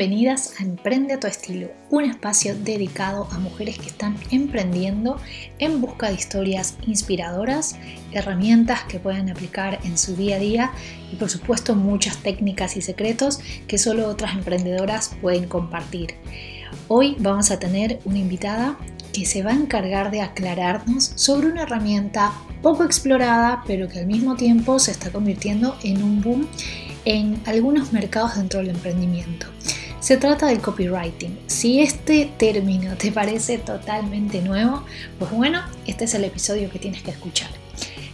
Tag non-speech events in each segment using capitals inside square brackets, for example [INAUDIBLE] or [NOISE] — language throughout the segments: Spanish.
bienvenidas a Emprende a tu estilo, un espacio dedicado a mujeres que están emprendiendo en busca de historias inspiradoras, herramientas que puedan aplicar en su día a día y por supuesto muchas técnicas y secretos que solo otras emprendedoras pueden compartir. Hoy vamos a tener una invitada que se va a encargar de aclararnos sobre una herramienta poco explorada pero que al mismo tiempo se está convirtiendo en un boom en algunos mercados dentro del emprendimiento. Se trata del copywriting. Si este término te parece totalmente nuevo, pues bueno, este es el episodio que tienes que escuchar.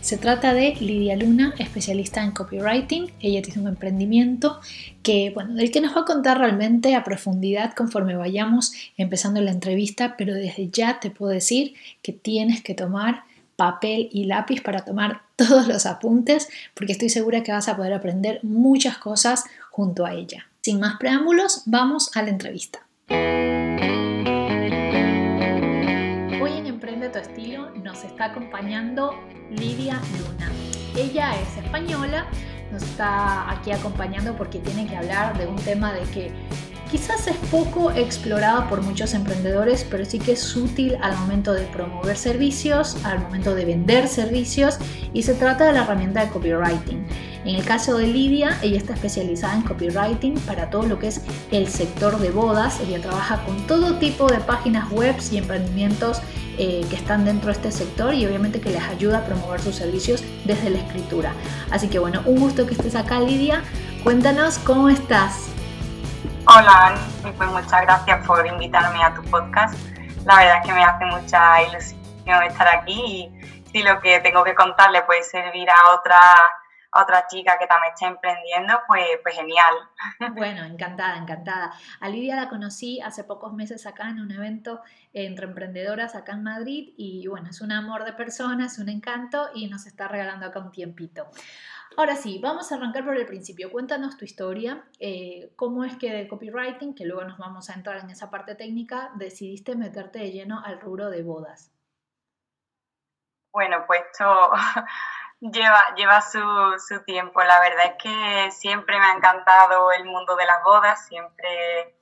Se trata de Lidia Luna, especialista en copywriting. Ella tiene un emprendimiento que, bueno, del que nos va a contar realmente a profundidad conforme vayamos empezando la entrevista, pero desde ya te puedo decir que tienes que tomar papel y lápiz para tomar [LAUGHS] todos los apuntes porque estoy segura que vas a poder aprender muchas cosas junto a ella. Sin más preámbulos, vamos a la entrevista. Hoy en Emprende tu estilo nos está acompañando Lidia Luna. Ella es española, nos está aquí acompañando porque tiene que hablar de un tema de que Quizás es poco explorado por muchos emprendedores, pero sí que es útil al momento de promover servicios, al momento de vender servicios y se trata de la herramienta de copywriting. En el caso de Lidia, ella está especializada en copywriting para todo lo que es el sector de bodas. Ella trabaja con todo tipo de páginas web y emprendimientos eh, que están dentro de este sector y obviamente que les ayuda a promover sus servicios desde la escritura. Así que bueno, un gusto que estés acá Lidia. Cuéntanos cómo estás. Hola, Ani, pues muchas gracias por invitarme a tu podcast. La verdad es que me hace mucha ilusión estar aquí y si lo que tengo que contarle puede servir a otra, otra chica que también está emprendiendo, pues, pues genial. Bueno, encantada, encantada. A Lidia la conocí hace pocos meses acá en un evento entre emprendedoras acá en Madrid y bueno, es un amor de persona, es un encanto y nos está regalando acá un tiempito. Ahora sí, vamos a arrancar por el principio. Cuéntanos tu historia, eh, cómo es que de copywriting, que luego nos vamos a entrar en esa parte técnica, decidiste meterte de lleno al rubro de bodas. Bueno, pues esto [LAUGHS] lleva, lleva su, su tiempo. La verdad es que siempre me ha encantado el mundo de las bodas, siempre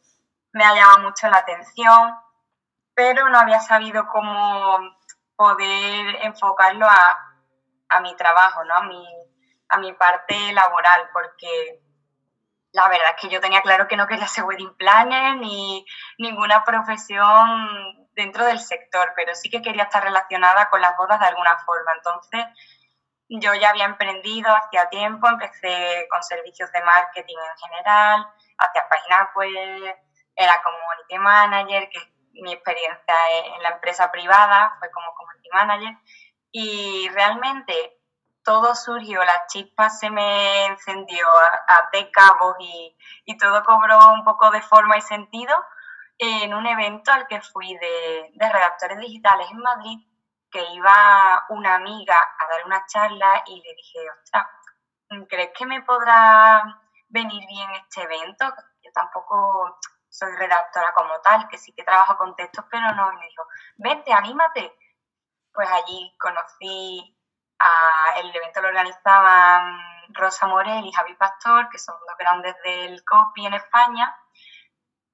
me ha llamado mucho la atención, pero no había sabido cómo poder enfocarlo a, a mi trabajo, ¿no? a mi a mi parte laboral, porque la verdad es que yo tenía claro que no quería ser wedding planner ni ninguna profesión dentro del sector, pero sí que quería estar relacionada con las bodas de alguna forma. Entonces, yo ya había emprendido hacía tiempo, empecé con servicios de marketing en general, hacía páginas web, era community manager, que mi experiencia en la empresa privada, fue como community manager, y realmente todo surgió, la chispa se me encendió a, de cabos y, todo cobró un poco de forma y sentido en un evento al que fui de, redactores digitales en Madrid, que iba una amiga a dar una charla y le dije, ostras, ¿crees que me podrá venir bien este evento? Yo tampoco soy redactora como tal, que sí que trabajo con textos, pero no. Y me dijo, vente, anímate. Pues allí conocí el evento lo organizaban Rosa Morel y Javi Pastor, que son dos grandes del copy en España,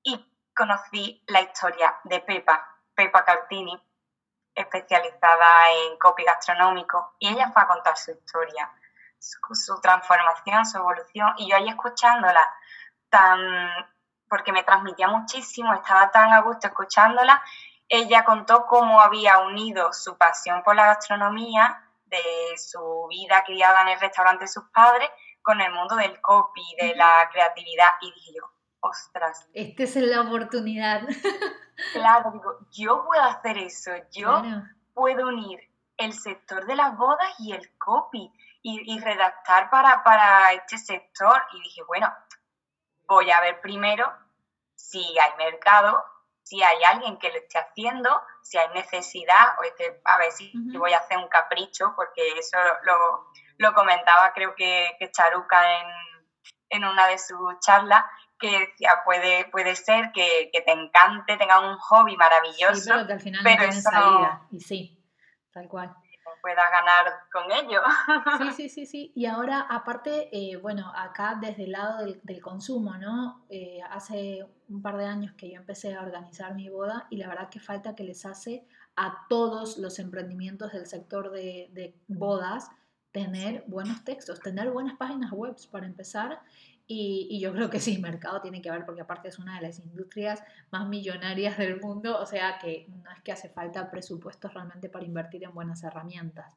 y conocí la historia de Pepa, Pepa Cartini, especializada en copy gastronómico, y ella fue a contar su historia, su, transformación, su evolución, y yo ahí escuchándola, tan, porque me transmitía muchísimo, estaba tan a gusto escuchándola, ella contó cómo había unido su pasión por la gastronomía de su vida criada en el restaurante de sus padres con el mundo del copy, de la creatividad. Y dije yo, ostras. Esta es la oportunidad. [LAUGHS] claro, digo, yo puedo hacer eso, yo puedo unir el sector de las bodas y el copy y, redactar para, para este sector. Y dije, bueno, voy a ver primero si hay mercado si hay alguien que lo esté haciendo, si hay necesidad, o es que a ver si voy a hacer un capricho, porque eso lo, comentaba creo que, Charuca en, una de sus charlas, que decía, puede, puede ser que, te encante, tenga un hobby maravilloso, pero que al final no salida, y sí, tal cual. Pueda ganar con ello. Sí, sí, sí, sí. Y ahora, aparte, eh, bueno, acá desde el lado del, consumo, ¿no? Eh, hace un par de años que yo empecé a organizar mi boda y la verdad que falta que les hace a todos los emprendimientos del sector de, de bodas tener buenos textos, tener buenas páginas web para empezar y, yo creo que sí, mercado tiene que ver porque aparte es una de las industrias más millonarias del mundo, o sea que no es que hace falta presupuestos realmente para invertir en buenas herramientas.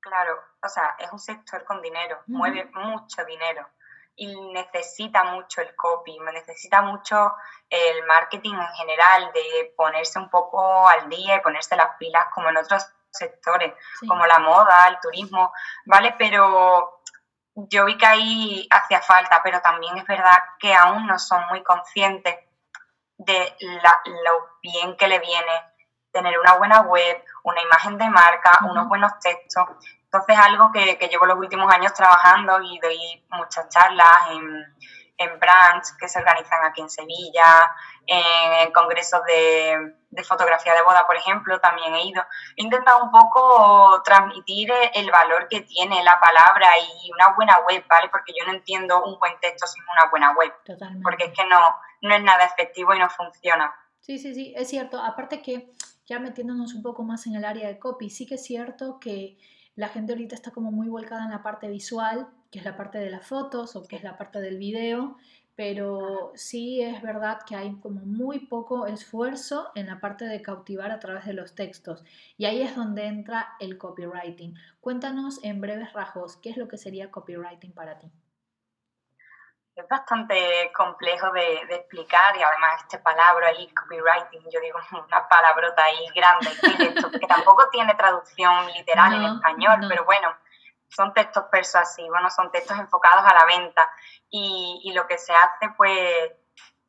Claro, o sea, es un sector con dinero, mueve mucho dinero y necesita mucho el copy, necesita mucho el marketing en general, de ponerse un poco al día y ponerse las pilas como en otros sectores, como la moda, el turismo, ¿vale? Pero yo vi que ahí hacía falta, pero también es verdad que aún no son muy conscientes de lo bien que le viene tener una buena web, una imagen de marca, unos buenos textos. Entonces, algo que, que, llevo los últimos años trabajando y doy muchas charlas en, en brands que se organizan aquí en Sevilla, en, congresos de, fotografía de boda, por ejemplo, también he ido. He intentado un poco transmitir el valor que tiene la palabra y una buena web, ¿vale? Porque yo no entiendo un buen texto sin una buena web. Totalmente. Porque es que no, no es nada efectivo y no funciona. Sí, sí, sí, es cierto. Aparte que ya metiéndonos un poco más en el área de copy, sí que es cierto que la gente ahorita está como muy volcada en la parte visual, que es la parte de las fotos o que es la parte del video, pero sí es verdad que hay como muy poco esfuerzo en la parte de cautivar a través de los textos. Y ahí es donde entra el copywriting. Cuéntanos en breves rasgos, ¿qué es lo que sería copywriting para ti? es bastante complejo de, explicar y además este palabra ahí, copywriting, yo digo [LAUGHS] una palabrota ahí grande, porque tampoco tiene traducción literal en español, pero bueno, son textos persuasivos, no son textos enfocados a la venta y, lo que se hace pues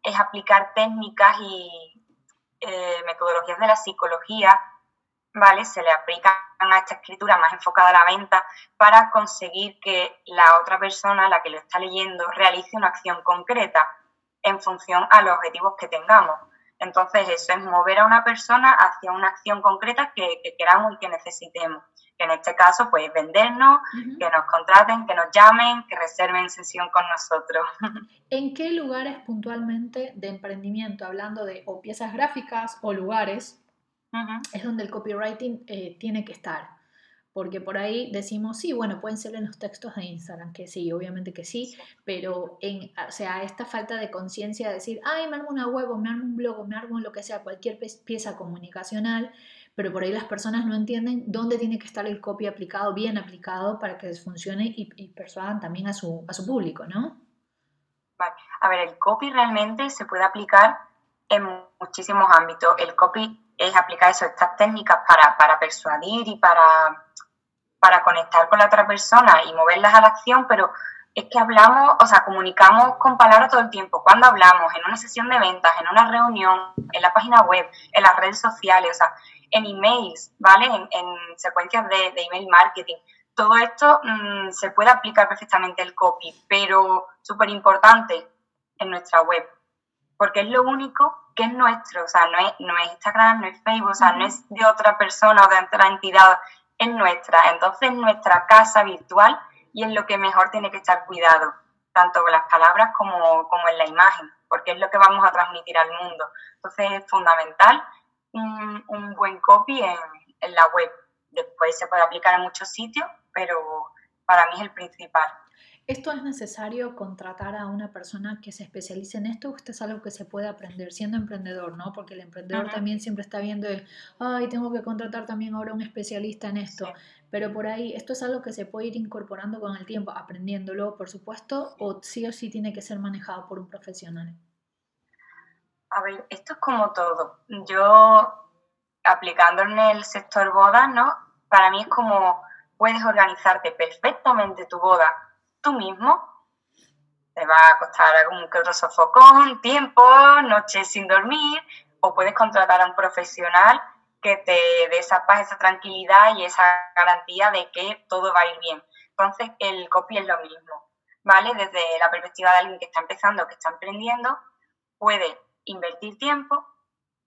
es aplicar técnicas y eh, metodologías de la psicología ¿vale? Se le aplican a esta escritura más enfocada a la venta para conseguir que la otra persona, la que lo está leyendo, realice una acción concreta en función a los objetivos que tengamos. Entonces, eso es mover a una persona hacia una acción concreta que, queramos y que necesitemos. Que en este caso, pues vendernos, que nos contraten, que nos llamen, que reserven sesión con nosotros. [LAUGHS] ¿En qué lugares puntualmente de emprendimiento, hablando de o piezas gráficas o lugares, es donde el copywriting eh, tiene que estar. Porque por ahí decimos, sí, bueno, pueden ser en los textos de Instagram, que sí, obviamente que sí, pero en, o sea, esta falta de conciencia de decir, ay, me armo una web o me armo un blog o me armo lo que sea, cualquier pieza comunicacional, pero por ahí las personas no entienden dónde tiene que estar el copy aplicado, bien aplicado, para que funcione y, persuadan también a su, a su público, ¿no? Vale. A ver, el copy realmente se puede aplicar en muchísimos ámbitos. El copy es aplicar eso, estas técnicas para, persuadir y para, para conectar con la otra persona y moverlas a la acción, pero es que hablamos, o sea, comunicamos con palabras todo el tiempo. Cuando hablamos, en una sesión de ventas, en una reunión, en la página web, en las redes sociales, o sea, en emails, ¿vale? En, secuencias de, email marketing. Todo esto mm, se puede aplicar perfectamente el copy, pero súper importante en nuestra web, porque es lo único que es nuestro, o sea, no es, no es Instagram, no es Facebook, o sea, no es de otra persona o de otra entidad, es nuestra. Entonces, nuestra casa virtual y es lo que mejor tiene que estar cuidado, tanto con las palabras como, como en la imagen, porque es lo que vamos a transmitir al mundo. Entonces, es fundamental un, un buen copy en, en la web. Después se puede aplicar en muchos sitios, pero para mí es el principal. ¿Esto es necesario contratar a una persona que se especialice en esto esto es algo que se puede aprender siendo emprendedor, ¿no? Porque el emprendedor también siempre está viendo el, ay, tengo que contratar también ahora un especialista en esto. Pero por ahí, esto es algo que se puede ir incorporando con el tiempo, aprendiéndolo, por supuesto, o sí o sí tiene que ser manejado por un profesional. A ver, esto es como todo. Yo, aplicando en el sector boda, ¿no? Para mí es como puedes organizarte perfectamente tu boda tú mismo. Te va a costar algún que otro sofocón, tiempo, noches sin dormir, o puedes contratar a un profesional que te dé esa paz, esa tranquilidad y esa garantía de que todo va a ir bien. Entonces, el copy es lo mismo, ¿vale? Desde la perspectiva de alguien que está empezando, que está emprendiendo, puede invertir tiempo,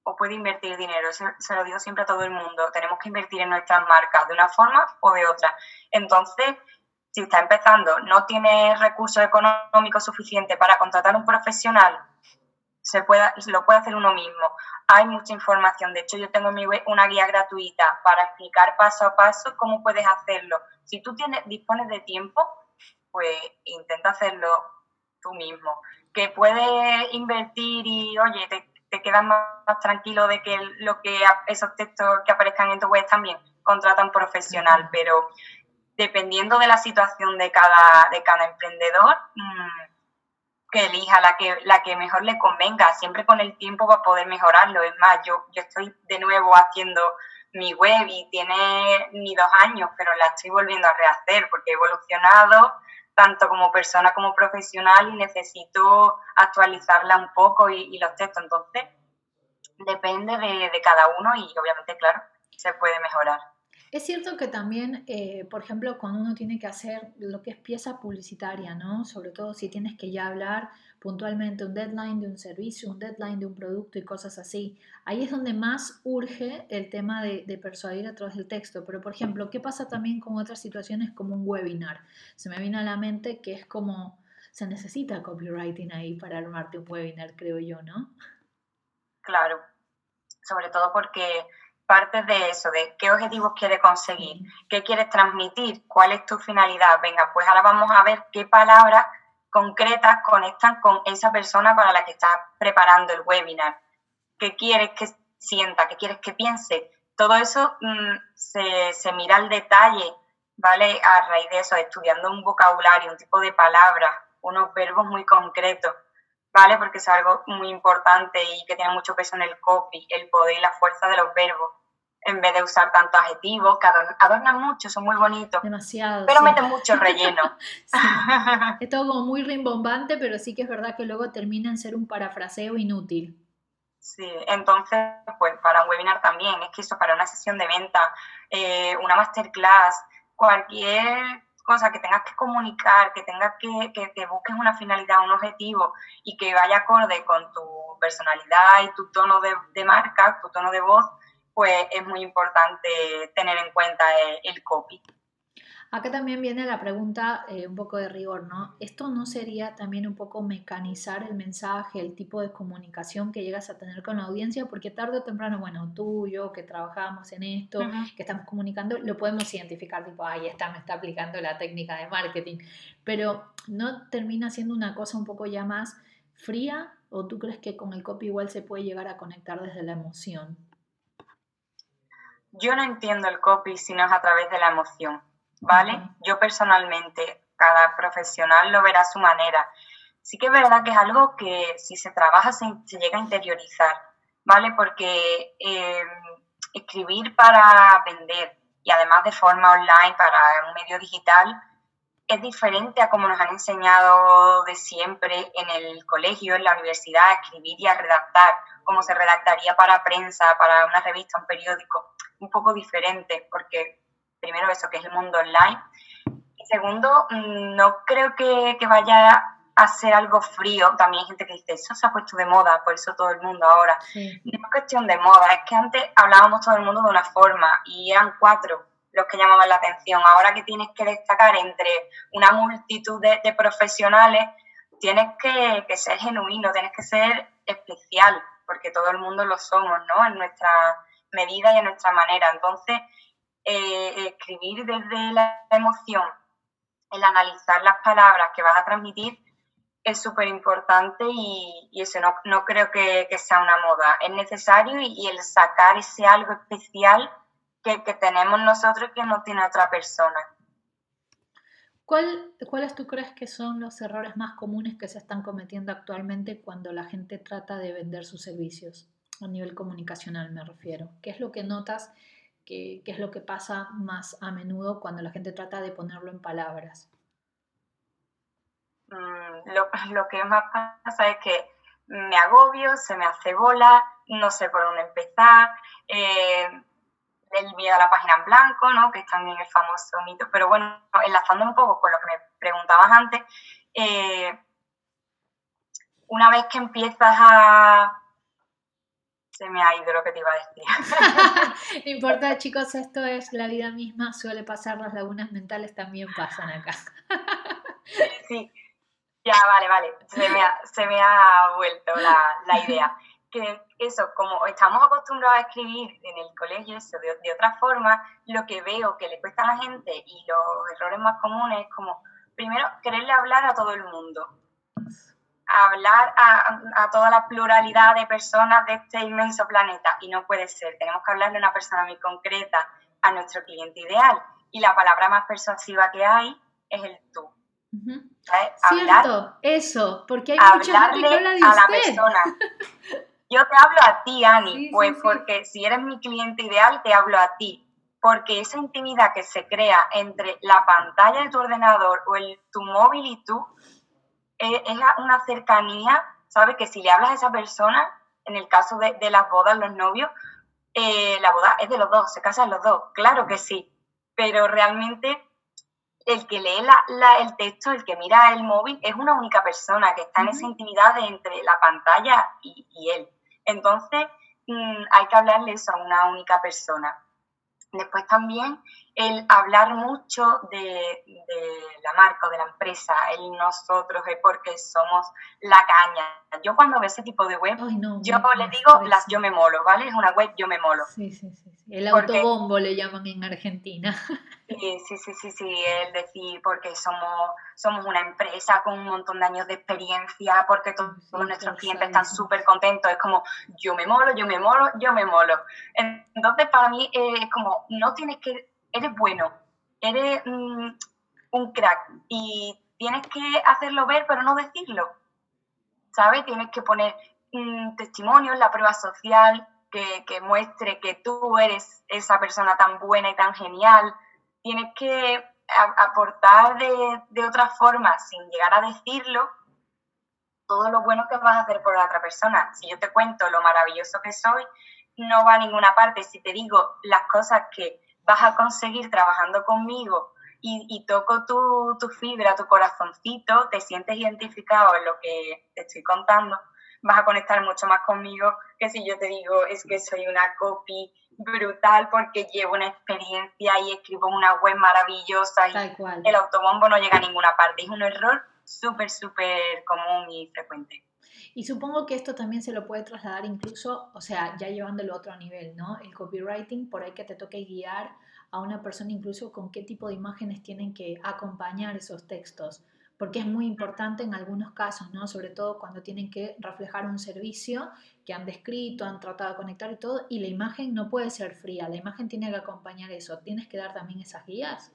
o puede invertir dinero. Se, se, lo digo siempre a todo el mundo. Tenemos que invertir en nuestras marcas de una forma o de otra. Entonces, si está empezando, no tiene recursos económicos suficientes para contratar un profesional, se pueda, lo puede hacer uno mismo. Hay mucha información. De hecho, yo tengo en mi web una guía gratuita para explicar paso a paso cómo puedes hacerlo. Si tú tienes, dispones de tiempo, pues intenta hacerlo tú mismo. Que puedes invertir y, oye, te, te quedas más, tranquilo de que lo que esos textos que aparezcan en tu web también contrata un profesional, pero dependiendo de la situación de cada, de cada emprendedor, mm, que elija la que, la que mejor le convenga, siempre con el tiempo va a poder mejorarlo. Es más, yo, yo estoy de nuevo haciendo mi web y tiene ni dos años, pero la estoy volviendo a rehacer porque he evolucionado tanto como persona como profesional y necesito actualizarla un poco y, los textos. Entonces, depende de, de cada uno y obviamente, claro, se puede mejorar. Es cierto que también, eh, por ejemplo, cuando uno tiene que hacer lo que es pieza publicitaria, ¿no? Sobre todo si tienes que ya hablar puntualmente un deadline de un servicio, un deadline de un producto y cosas así, ahí es donde más urge el tema de, de persuadir a través del texto. Pero, por ejemplo, ¿qué pasa también con otras situaciones como un webinar? Se me viene a la mente que es como, se necesita copywriting ahí para armarte un webinar, creo yo, ¿no? Claro, sobre todo porque partes de eso, de qué objetivos quieres conseguir, qué quieres transmitir, cuál es tu finalidad. Venga, pues ahora vamos a ver qué palabras concretas conectan con esa persona para la que estás preparando el webinar. ¿Qué quieres que sienta? ¿Qué quieres que piense? Todo eso mm, se, se mira al detalle, ¿vale? A raíz de eso, estudiando un vocabulario, un tipo de palabras, unos verbos muy concretos. ¿vale? Porque es algo muy importante y que tiene mucho peso en el copy, el poder y la fuerza de los verbos en vez de usar tantos adjetivos que adornan, mucho, son muy bonitos. Demasiado. Pero meten mucho relleno. [LAUGHS] [LAUGHS] Es todo como muy rimbombante, pero sí que es verdad que luego termina en ser un parafraseo inútil. Sí, entonces, pues para un webinar también, es que eso para una sesión de venta, eh, una masterclass, cualquier cosa que tengas que comunicar, que tengas que, que, busques una finalidad, un objetivo y que vaya acorde con tu personalidad y tu tono de, de marca, tu tono de voz, pues es muy importante tener en cuenta el, copy. Acá también viene la pregunta eh, un poco de rigor, ¿no? ¿Esto no sería también un poco mecanizar el mensaje, el tipo de comunicación que llegas a tener con la audiencia? Porque tarde o temprano, bueno, tú, yo, que trabajamos en esto, que estamos comunicando, lo podemos identificar, tipo, ahí está, me está aplicando la técnica de marketing. Pero ¿no termina siendo una cosa un poco ya más fría? ¿O tú crees que con el copy igual se puede llegar a conectar desde la emoción? Yo no entiendo el copy si no es a través de la emoción, ¿vale? Yo personalmente, cada profesional lo verá a su manera. Sí que es verdad que es algo que si se trabaja se, llega a interiorizar, ¿vale? Porque em, escribir para vender y además de forma online para un medio digital es diferente a como nos han enseñado de siempre en el colegio, en la universidad, a escribir y a redactar, como se redactaría para prensa, para una revista, un periódico un poco diferente, porque primero eso, que es el mundo online, y segundo, mm, no creo que, vaya a ser algo frío. También hay gente que dice, eso se ha puesto de moda, por eso todo el mundo ahora. No es cuestión de moda, es que antes hablábamos todo el mundo de una forma y eran cuatro los que llamaban la atención. Ahora que tienes que destacar entre una multitud de, profesionales, tienes que, que, ser genuino, tienes que ser especial, porque todo el mundo lo somos, ¿no? En nuestra medida y a nuestra manera. Entonces, eh, escribir desde la emoción, el analizar las palabras que vas a transmitir, es súper importante y, eso no, no creo que, sea una moda. Es necesario y, el sacar ese algo especial que, que, tenemos nosotros que no tiene otra persona. ¿Cuál, ¿Cuáles tú crees que son los errores más comunes que se están cometiendo actualmente cuando la gente trata de vender sus servicios? a nivel comunicacional me refiero. ¿Qué es lo que notas? ¿Qué, es lo que pasa más a menudo cuando la gente trata de ponerlo en palabras? Mm, lo, que más pasa es que me agobio, se me hace bola, no sé por dónde empezar, eh, el miedo a la página en blanco, ¿no? que es también el famoso mito, pero bueno, enlazando un poco con lo que me preguntabas antes, eh, una vez que empiezas a, se me ha ido lo que te iba a decir. [LAUGHS] no importa, chicos, esto es la vida misma, suele pasar, las lagunas mentales también pasan acá. sí, ya, vale, vale, se me ha, se me ha vuelto la, la, idea. Que eso, como estamos acostumbrados a escribir en el colegio eso de, de otra forma, lo que veo que le cuesta a la gente y los errores más comunes es como, primero, quererle hablar a todo el mundo hablar a, toda la pluralidad de personas de este inmenso planeta y no puede ser. Tenemos que hablarle a una persona muy concreta, a nuestro cliente ideal. Y la palabra más persuasiva que hay es el tú. Cierto, eso, porque hay mucha gente que habla de a la persona. [LAUGHS] Yo te hablo a ti, Ani, pues porque si eres mi cliente ideal, te hablo a ti. Porque esa intimidad que se crea entre la pantalla de tu ordenador o el, tu móvil y tú, es, una cercanía, ¿sabes? Que si le hablas a esa persona, en el caso de, las bodas, los novios, eh, la boda es de los dos, se casan los dos, claro que sí, pero realmente el que lee la, el texto, el que mira el móvil, es una única persona que está en esa intimidad entre la pantalla y, él. Entonces, mm, hay que hablarle eso a una única persona. Después también el hablar mucho de, la marca o de la empresa, el nosotros, es porque somos la caña. Yo cuando veo ese tipo de web, yo le digo las yo me molo, ¿vale? Es una web yo me molo. Sí, sí, sí. El autobombo le llaman en Argentina. [LAUGHS] Sí, sí, sí, sí, sí, el decir porque somos, somos una empresa con un montón de años de experiencia, porque todos, nuestros clientes están súper contentos, es como yo me molo, yo me molo, yo me molo. Entonces para mí es como, no tienes que, eres bueno, eres mm, un crack y tienes que hacerlo ver pero no decirlo, ¿sabes? Tienes que poner mm, testimonios, la prueba social, que, muestre que tú eres esa persona tan buena y tan genial. Tienes que aportar de, de otra forma, sin llegar a decirlo, todo lo bueno que vas a hacer por la otra persona. Si yo te cuento lo maravilloso que soy, no va a ninguna parte. Si te digo las cosas que vas a conseguir trabajando conmigo y, y toco tu, tu, fibra, tu corazoncito, te sientes identificado en lo que te estoy contando, vas a conectar mucho más conmigo que si yo te digo es que soy una copy brutal porque llevo una experiencia y escribo una web maravillosa y el autobombo no llega a ninguna parte. Es un error súper, súper común y frecuente. Y supongo que esto también se lo puede trasladar incluso, o sea, ya llevándolo a otro nivel, ¿no? El copywriting, por ahí que te toque guiar a una persona incluso con qué tipo de imágenes tienen que acompañar esos textos porque es muy importante en algunos casos, ¿no? Sobre todo cuando tienen que reflejar un servicio que han descrito, han tratado de conectar y todo, y la imagen no puede ser fría, la imagen tiene que acompañar eso. ¿Tienes que dar también esas guías?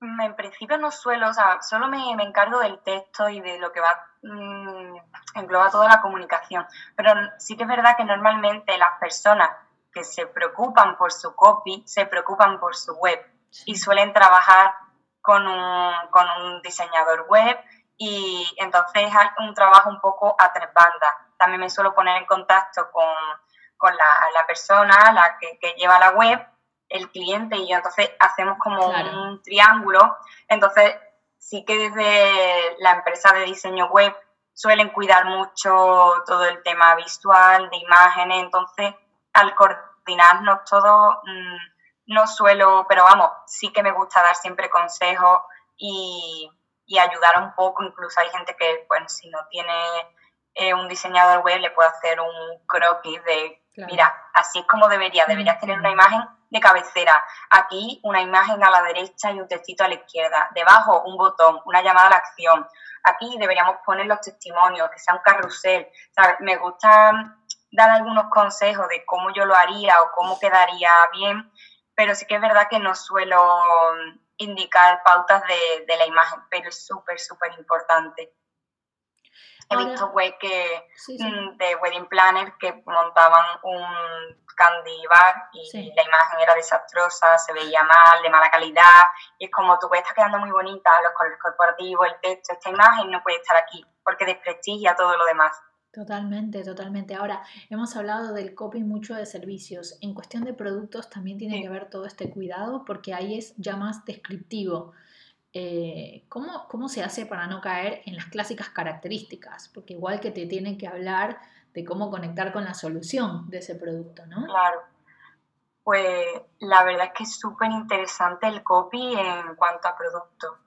En principio no suelo, o sea, solo me, me encargo del texto y de lo que va, mmm, engloba toda la comunicación. Pero sí que es verdad que normalmente las personas que se preocupan por su copy, se preocupan por su web y suelen trabajar con un, con un diseñador web y entonces es un trabajo un poco a tres bandas. También me suelo poner en contacto con, con la, la, persona la que, que, lleva la web, el cliente y yo, entonces hacemos como un triángulo. Entonces sí que desde la empresa de diseño web suelen cuidar mucho todo el tema visual, de imágenes, entonces al coordinarnos todo... Mmm, no suelo, pero vamos, sí que me gusta dar siempre consejos y, ayudar un poco. Incluso hay gente que, bueno, si no tiene eh, un diseñador web, le puede hacer un croquis de, mira, así es como debería, deberías tener una imagen de cabecera. Aquí una imagen a la derecha y un textito a la izquierda. Debajo un botón, una llamada a la acción. Aquí deberíamos poner los testimonios, que sea un carrusel. Me gusta dar algunos consejos de cómo yo lo haría o cómo quedaría bien pero sí que es verdad que no suelo mm, indicar pautas de, la imagen, pero es súper, súper importante. He visto web que, mm, de wedding planner que montaban un candy bar y la imagen era desastrosa, se veía mal, de mala calidad, y es como tu web está quedando muy bonita, los colores corporativos, el texto, esta imagen no puede estar aquí porque desprestigia todo lo demás. Totalmente, totalmente. Ahora, hemos hablado del copy mucho de servicios. En cuestión de productos también tiene que ver todo este cuidado porque ahí es ya más descriptivo. Eh, ¿cómo, ¿Cómo se hace para no caer en las clásicas características? Porque igual que te tiene que hablar de cómo conectar con la solución de ese producto, ¿no? Claro. Pues la verdad es que es súper interesante el copy en cuanto a producto,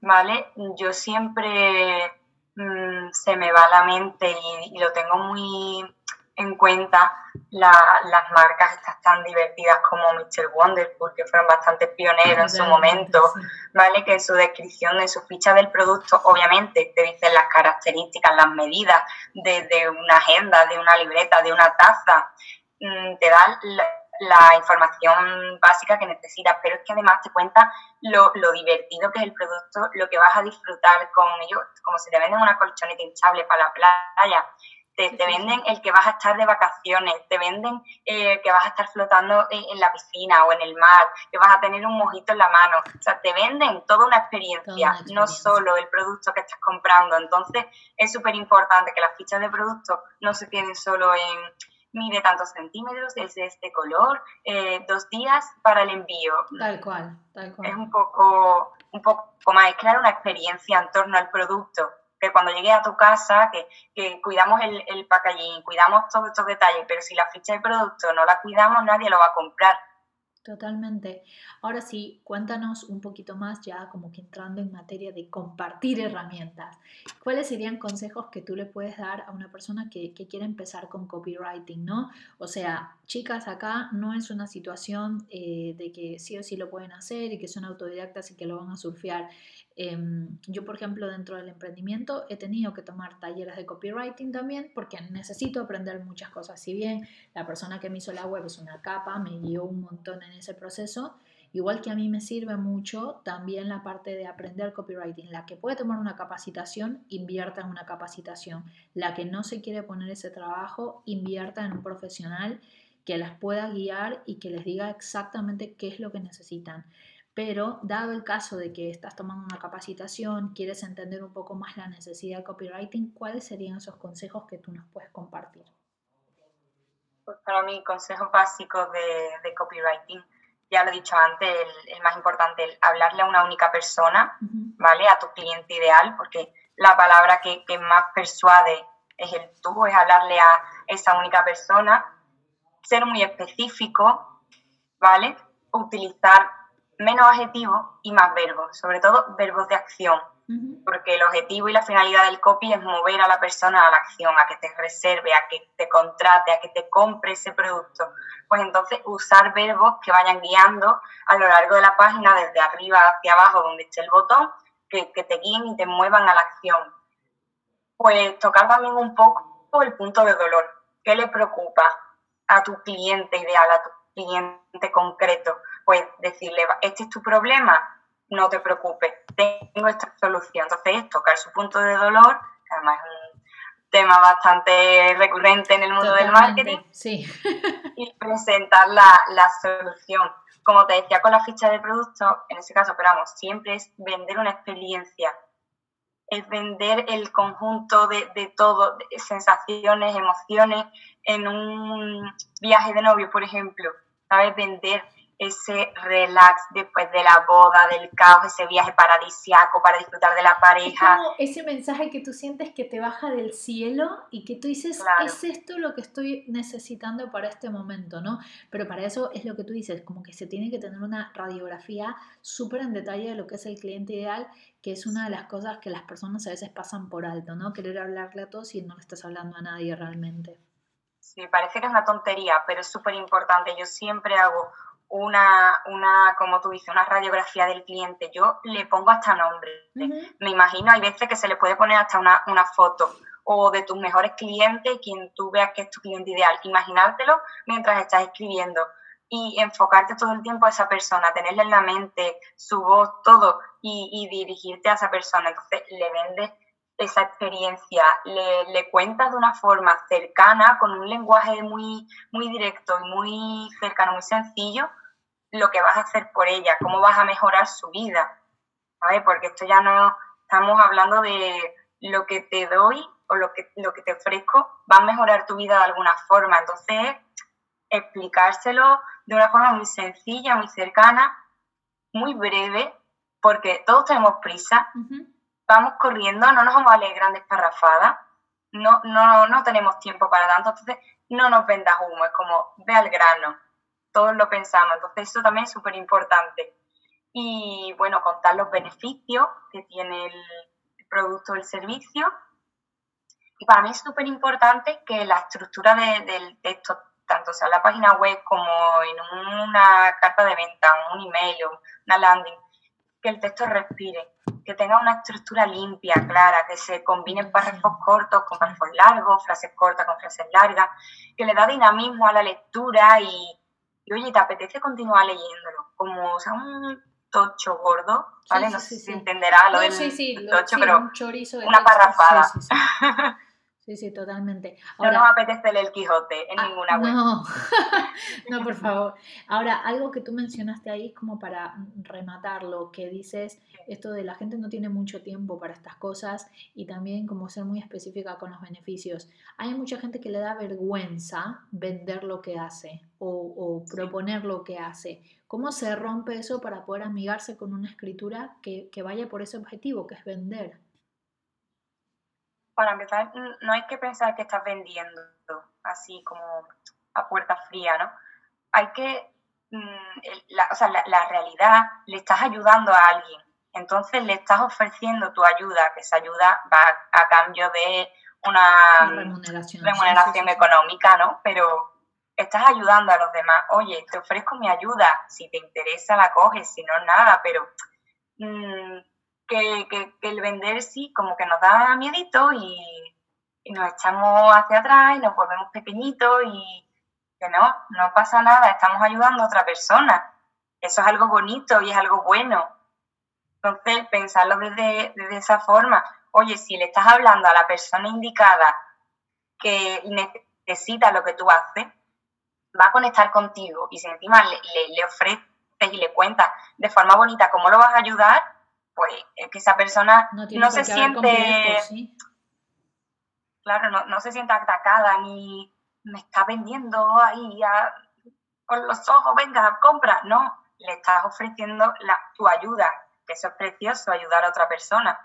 ¿vale? Yo siempre mm, se me va la mente y lo tengo muy en cuenta las marcas estas tan divertidas como Mr. Wonder, porque fueron bastante pioneros en su momento, ¿vale? Que en su descripción, en su ficha del producto, obviamente te dicen las características, las medidas de, una agenda, de una libreta, de una taza, mm, te dan la, información básica que necesitas, pero es que además te cuenta lo, lo, divertido que es el producto, lo que vas a disfrutar con ello, como si te venden una colchoneta hinchable para la playa, te, venden el que vas a estar de vacaciones, te venden eh, que vas a estar flotando en, la piscina o en el mar, que vas a tener un mojito en la mano. O sea, te venden toda una experiencia, no solo el producto que estás comprando. Entonces, es súper importante que las fichas de producto no se queden solo en mide tantos centímetros, es de este color, eh, dos días para el envío. Tal cual, tal cual. Es un poco, un poco más, es crear una experiencia en torno al producto que cuando llegues a tu casa, que, cuidamos el, el, packaging, cuidamos todos estos detalles, pero si la ficha de producto no la cuidamos, nadie lo va a comprar. Totalmente. Ahora sí, cuéntanos un poquito más ya como que entrando en materia de compartir herramientas. ¿Cuáles serían consejos que tú le puedes dar a una persona que, que quiere empezar con copywriting, no? O sea, chicas, acá no es una situación eh, de que sí o sí lo pueden hacer y que son autodidactas y que lo van a surfear. Em, yo, por ejemplo, dentro del emprendimiento he tenido que tomar talleres de copywriting también porque necesito aprender muchas cosas. Si bien la persona que me hizo la web es una capa, me guió un montón en ese proceso, igual que a mí me sirve mucho también la parte de aprender copywriting. La que puede tomar una capacitación, invierta en una capacitación. La que no se quiere poner ese trabajo, invierta en un profesional que las pueda guiar y que les diga exactamente qué es lo que necesitan. Pero dado el caso de que estás tomando una capacitación, quieres entender un poco más la necesidad de copywriting, ¿cuáles serían esos consejos que tú nos puedes compartir? Pues para mí, consejos básicos de, copywriting, ya lo he dicho antes, el, más importante, el hablarle a una única persona, ¿vale? A tu cliente ideal, porque la palabra que, que más persuade es el tú, es hablarle a esa única persona, ser muy específico, ¿vale? Utilizar menos adjetivos y más verbos, sobre todo verbos de acción, porque el objetivo y la finalidad del copy es mover a la persona a la acción, a que te reserve, a que te contrate, a que te compre ese producto. Pues entonces usar verbos que vayan guiando a lo largo de la página, desde arriba hacia abajo, donde esté el botón, que, que te guíen y te muevan a la acción. Pues tocar también un poco el punto de dolor. ¿Qué le preocupa a tu cliente ideal, a tu cliente concreto? Pues decirle, este es tu problema, no te preocupes, tengo esta solución. Entonces es tocar su punto de dolor, que además es un tema bastante recurrente en el mundo del marketing, sí. [LAUGHS] y presentar la, la, solución. Como te decía con la ficha de producto, en ese caso, pero vamos, siempre es vender una experiencia, es vender el conjunto de, de todo, de sensaciones, emociones, en un viaje de novio, por ejemplo, ¿sabes? Vender ese relax después de la boda, del caos, ese viaje paradisiaco para disfrutar de la pareja. Es como ese mensaje que tú sientes que te baja del cielo y que tú dices, es esto lo que estoy necesitando para este momento, ¿no? Pero para eso es lo que tú dices, como que se tiene que tener una radiografía súper en detalle de lo que es el cliente ideal, que es una de las cosas que las personas a veces pasan por alto, ¿no? Querer hablarle a todos y no le estás hablando a nadie realmente. Sí, parece que es una tontería, pero es súper importante. Yo siempre hago una, una, como tú dices, una radiografía del cliente. Yo le pongo hasta nombre. Me imagino, hay veces que se le puede poner hasta una, una foto o de tus mejores clientes, quien tú veas que es tu cliente ideal. Imaginártelo mientras estás escribiendo y enfocarte todo el tiempo a esa persona, tenerle en la mente su voz, todo, y, y dirigirte a esa persona. Entonces le vendes esa experiencia, le, le, cuentas de una forma cercana, con un lenguaje muy, muy directo y muy cercano, muy sencillo, lo que vas a hacer por ella, cómo vas a mejorar su vida, ¿sabes? Porque esto ya no estamos hablando de lo que te doy o lo que, lo que te ofrezco va a mejorar tu vida de alguna forma. Entonces, explicárselo de una forma muy sencilla, muy cercana, muy breve, porque todos tenemos prisa vamos corriendo, no nos vamos a leer grandes parrafadas, no, no, no tenemos tiempo para tanto, entonces no nos vendas humo, es como ve al grano, todos lo pensamos, entonces eso también es súper importante. Y bueno, contar los beneficios que tiene el producto o el servicio. Y para mí es súper importante que la estructura del texto, tanto sea en la página web como en una carta de venta, un email o una landing, que el texto respire, que tenga una estructura limpia, clara, que se combinen párrafos cortos con párrafos largos, frases cortas con frases largas, que le da dinamismo a la lectura y, oye, te apetece continuar leyéndolo, como o sea, un tocho gordo, ¿vale? no sé si entenderá lo del tocho, pero una parrafada. [LAUGHS] Sí, sí, totalmente. Ahora, no nos apetece el Quijote en ah, ninguna web. No, [LAUGHS] no, por favor. Ahora, algo que tú mencionaste ahí como para rematarlo, que dices esto de la gente no tiene mucho tiempo para estas cosas y también como ser muy específica con los beneficios. Hay mucha gente que le da vergüenza vender lo que hace o, proponer lo que hace. ¿Cómo se rompe eso para poder amigarse con una escritura que, que vaya por ese objetivo, que es vender? Para empezar, no hay que pensar que estás vendiendo así como a puerta fría, ¿no? Hay que, mm, la, o sea, la, realidad, le estás ayudando a alguien, entonces le estás ofreciendo tu ayuda, que esa ayuda va a, cambio de una remuneración, económica, ¿no? Pero estás ayudando a los demás. Oye, te ofrezco mi ayuda, si te interesa la coges, si no, nada, pero mm, que, el vender sí como que nos da miedito y, nos echamos hacia atrás y nos volvemos pequeñitos y que no, no pasa nada, estamos ayudando a otra persona. Eso es algo bonito y es algo bueno. Entonces, pensarlo desde, desde esa forma. Oye, si le estás hablando a la persona indicada que necesita lo que tú haces, va a conectar contigo y si encima le, le, le ofreces y le cuentas de forma bonita cómo lo vas a ayudar, pues es que esa persona no, se siente... Claro, no, se siente atacada ni me está vendiendo ahí con los ojos, venga, compra. No, le estás ofreciendo la, tu ayuda, que eso es precioso, ayudar a otra persona.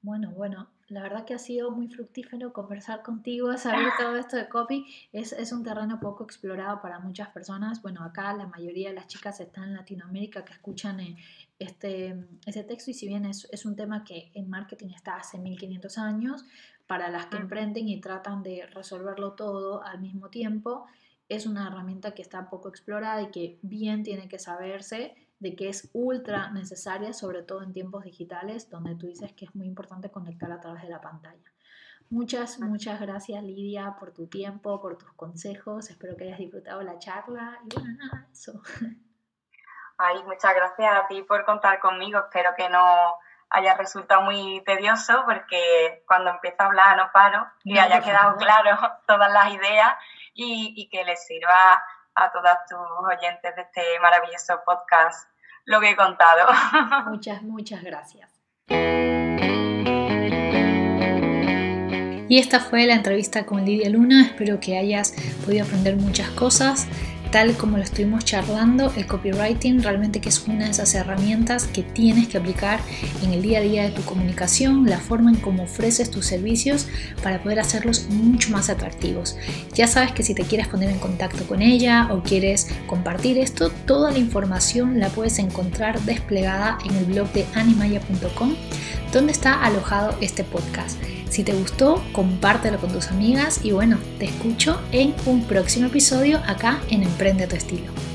Bueno, bueno, la verdad que ha sido muy fructífero conversar contigo, saber [LAUGHS] todo esto de copy. Es, es, un terreno poco explorado para muchas personas. Bueno, acá la mayoría de las chicas están en Latinoamérica que escuchan eh, este, ese texto y si bien es, es, un tema que en marketing está hace 1500 años, para las que emprenden y tratan de resolverlo todo al mismo tiempo, es una herramienta que está poco explorada y que bien tiene que saberse de que es ultra necesaria, sobre todo en tiempos digitales, donde tú dices que es muy importante conectar a través de la pantalla. Muchas, muchas gracias Lidia por tu tiempo, por tus consejos. Espero que hayas disfrutado la charla y bueno, nada, eso. Ay, muchas gracias a ti por contar conmigo. Espero que no haya resultado muy tedioso porque cuando empiezo a hablar no paro y haya quedado claro [LAUGHS] todas las ideas y, y que les sirva a todas tus oyentes de este maravilloso podcast lo que he contado. [LAUGHS] Muchas, muchas gracias. Y esta fue la entrevista con Lidia Luna. Espero que hayas podido aprender muchas cosas tal como lo estuvimos charlando, el copywriting realmente que es una de esas herramientas que tienes que aplicar en el día a día de tu comunicación, la forma en cómo ofreces tus servicios para poder hacerlos mucho más atractivos. Ya sabes que si te quieres poner en contacto con ella o quieres compartir esto, toda la información la puedes encontrar desplegada en el blog de animaya.com donde está alojado este podcast. Si te gustó, compártelo con tus amigas y bueno, te escucho en un próximo episodio acá en Emprende tu estilo.